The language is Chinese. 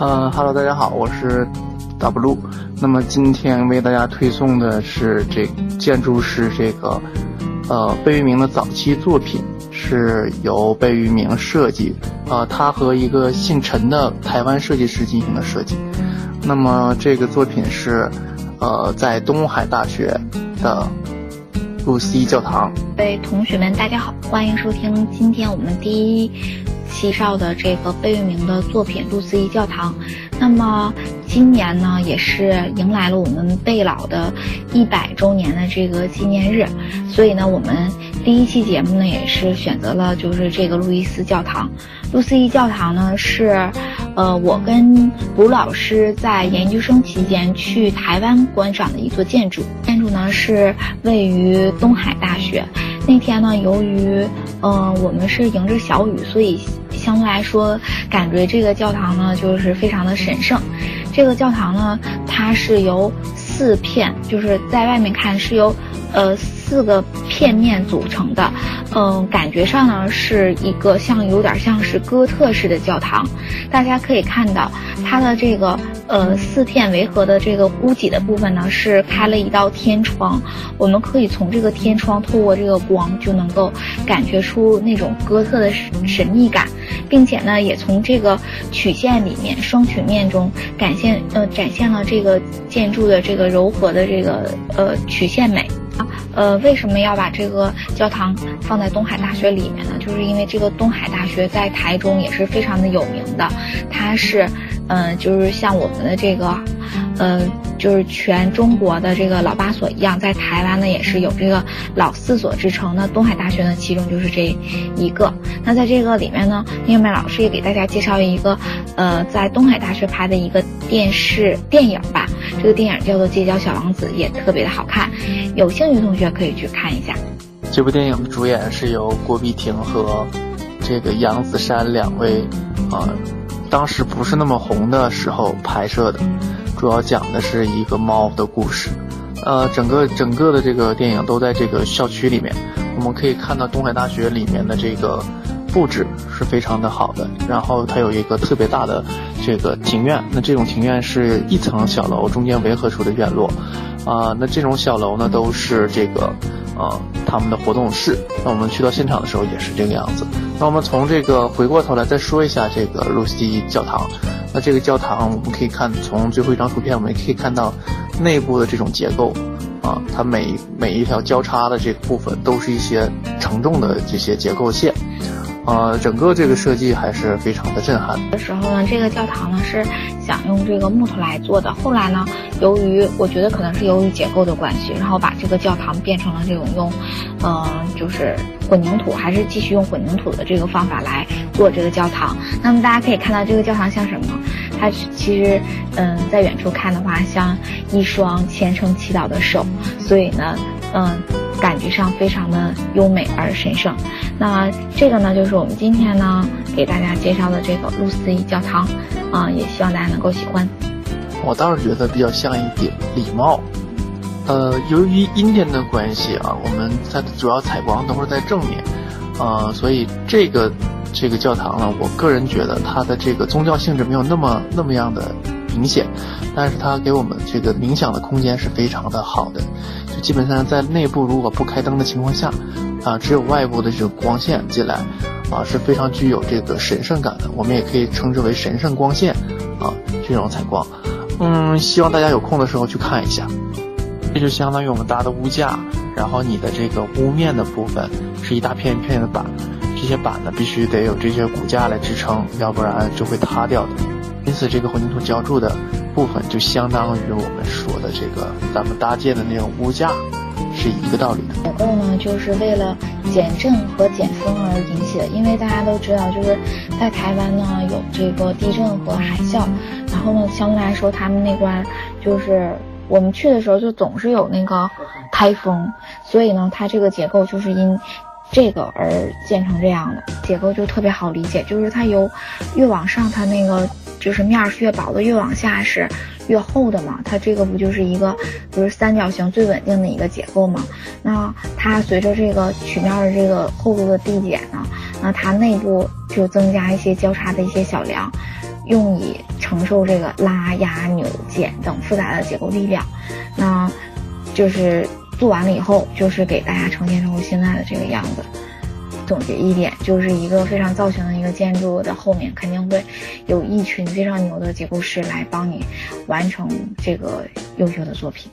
呃哈喽，大家好，我是 W。那么今天为大家推送的是这建筑师这个呃贝聿铭的早期作品，是由贝聿铭设计，呃，他和一个姓陈的台湾设计师进行的设计。那么这个作品是呃在东海大学的露西教堂。各位同学们，大家好，欢迎收听今天我们第一。介绍的这个贝聿铭的作品《路思义教堂》，那么今年呢，也是迎来了我们贝老的一百周年的这个纪念日，所以呢，我们第一期节目呢，也是选择了就是这个路易斯教堂。路思义教堂呢，是呃我跟卢老师在研究生期间去台湾观赏的一座建筑，建筑呢是位于东海大学。那天呢，由于嗯我们是迎着小雨，所以。相对来说，感觉这个教堂呢，就是非常的神圣。这个教堂呢，它是由四片，就是在外面看是由，呃。四个片面组成的，嗯，感觉上呢是一个像有点像是哥特式的教堂。大家可以看到，它的这个呃四片围合的这个屋脊的部分呢是开了一道天窗，我们可以从这个天窗透过这个光就能够感觉出那种哥特的神秘感，并且呢也从这个曲线里面双曲面中展现呃展现了这个建筑的这个柔和的这个呃曲线美。呃，为什么要把这个教堂放在东海大学里面呢？就是因为这个东海大学在台中也是非常的有名的，它是，嗯，就是像我们的这个。嗯，就是全中国的这个老八所一样，在台湾呢也是有这个老四所之称。那东海大学呢，其中就是这一个。那在这个里面呢，英美老师也给大家介绍一个，呃，在东海大学拍的一个电视电影吧。这个电影叫做《街角小王子》，也特别的好看。有兴趣同学可以去看一下。这部电影的主演是由郭碧婷和这个杨子姗两位，啊，当时不是那么红的时候拍摄的。主要讲的是一个猫的故事，呃，整个整个的这个电影都在这个校区里面，我们可以看到东海大学里面的这个布置是非常的好的，然后它有一个特别大的这个庭院，那这种庭院是一层小楼中间围合出的院落，啊，那这种小楼呢都是这个，呃，他们的活动室，那我们去到现场的时候也是这个样子，那我们从这个回过头来再说一下这个露西教堂。那这个教堂，我们可以看从最后一张图片，我们也可以看到内部的这种结构，啊，它每每一条交叉的这个部分都是一些承重的这些结构线。呃，整个这个设计还是非常的震撼。的时候呢，这个教堂呢是想用这个木头来做的。后来呢，由于我觉得可能是由于结构的关系，然后把这个教堂变成了这种用，嗯，就是混凝土，还是继续用混凝土的这个方法来做这个教堂。那么大家可以看到，这个教堂像什么？它其实，嗯，在远处看的话，像一双虔诚祈祷的手。所以呢，嗯。感觉上非常的优美而神圣，那这个呢，就是我们今天呢给大家介绍的这个露思义教堂，啊，也希望大家能够喜欢。我倒是觉得比较像一顶礼帽，呃，由于阴天的关系啊，我们它的主要采光都是在正面，呃，所以这个这个教堂呢，我个人觉得它的这个宗教性质没有那么那么样的。明显，但是它给我们这个冥想的空间是非常的好的，基本上在内部如果不开灯的情况下，啊，只有外部的这种光线进来，啊，是非常具有这个神圣感的。我们也可以称之为神圣光线，啊，这种采光，嗯，希望大家有空的时候去看一下。这就相当于我们搭的屋架，然后你的这个屋面的部分是一大片一片的板，这些板呢必须得有这些骨架来支撑，要不然就会塌掉的。因此，这个混凝土浇筑的部分就相当于我们说的这个咱们搭建的那种屋架，是一个道理的。结构呢，就是为了减震和减风而引起的。因为大家都知道，就是在台湾呢有这个地震和海啸，然后呢相对来说他们那关就是我们去的时候就总是有那个台风，所以呢它这个结构就是因。这个而建成这样的结构就特别好理解，就是它由越往上，它那个就是面是越薄的，越往下是越厚的嘛。它这个不就是一个不是三角形最稳定的一个结构嘛？那它随着这个曲面的这个厚度的递减呢，那它内部就增加一些交叉的一些小梁，用以承受这个拉压扭减等复杂的结构力量。那，就是做完了以后，就是给大家呈现出现在的这个样子。总结一点，就是一个非常造型的一个建筑的后面，肯定会有一群非常牛的结构师来帮你完成这个优秀的作品。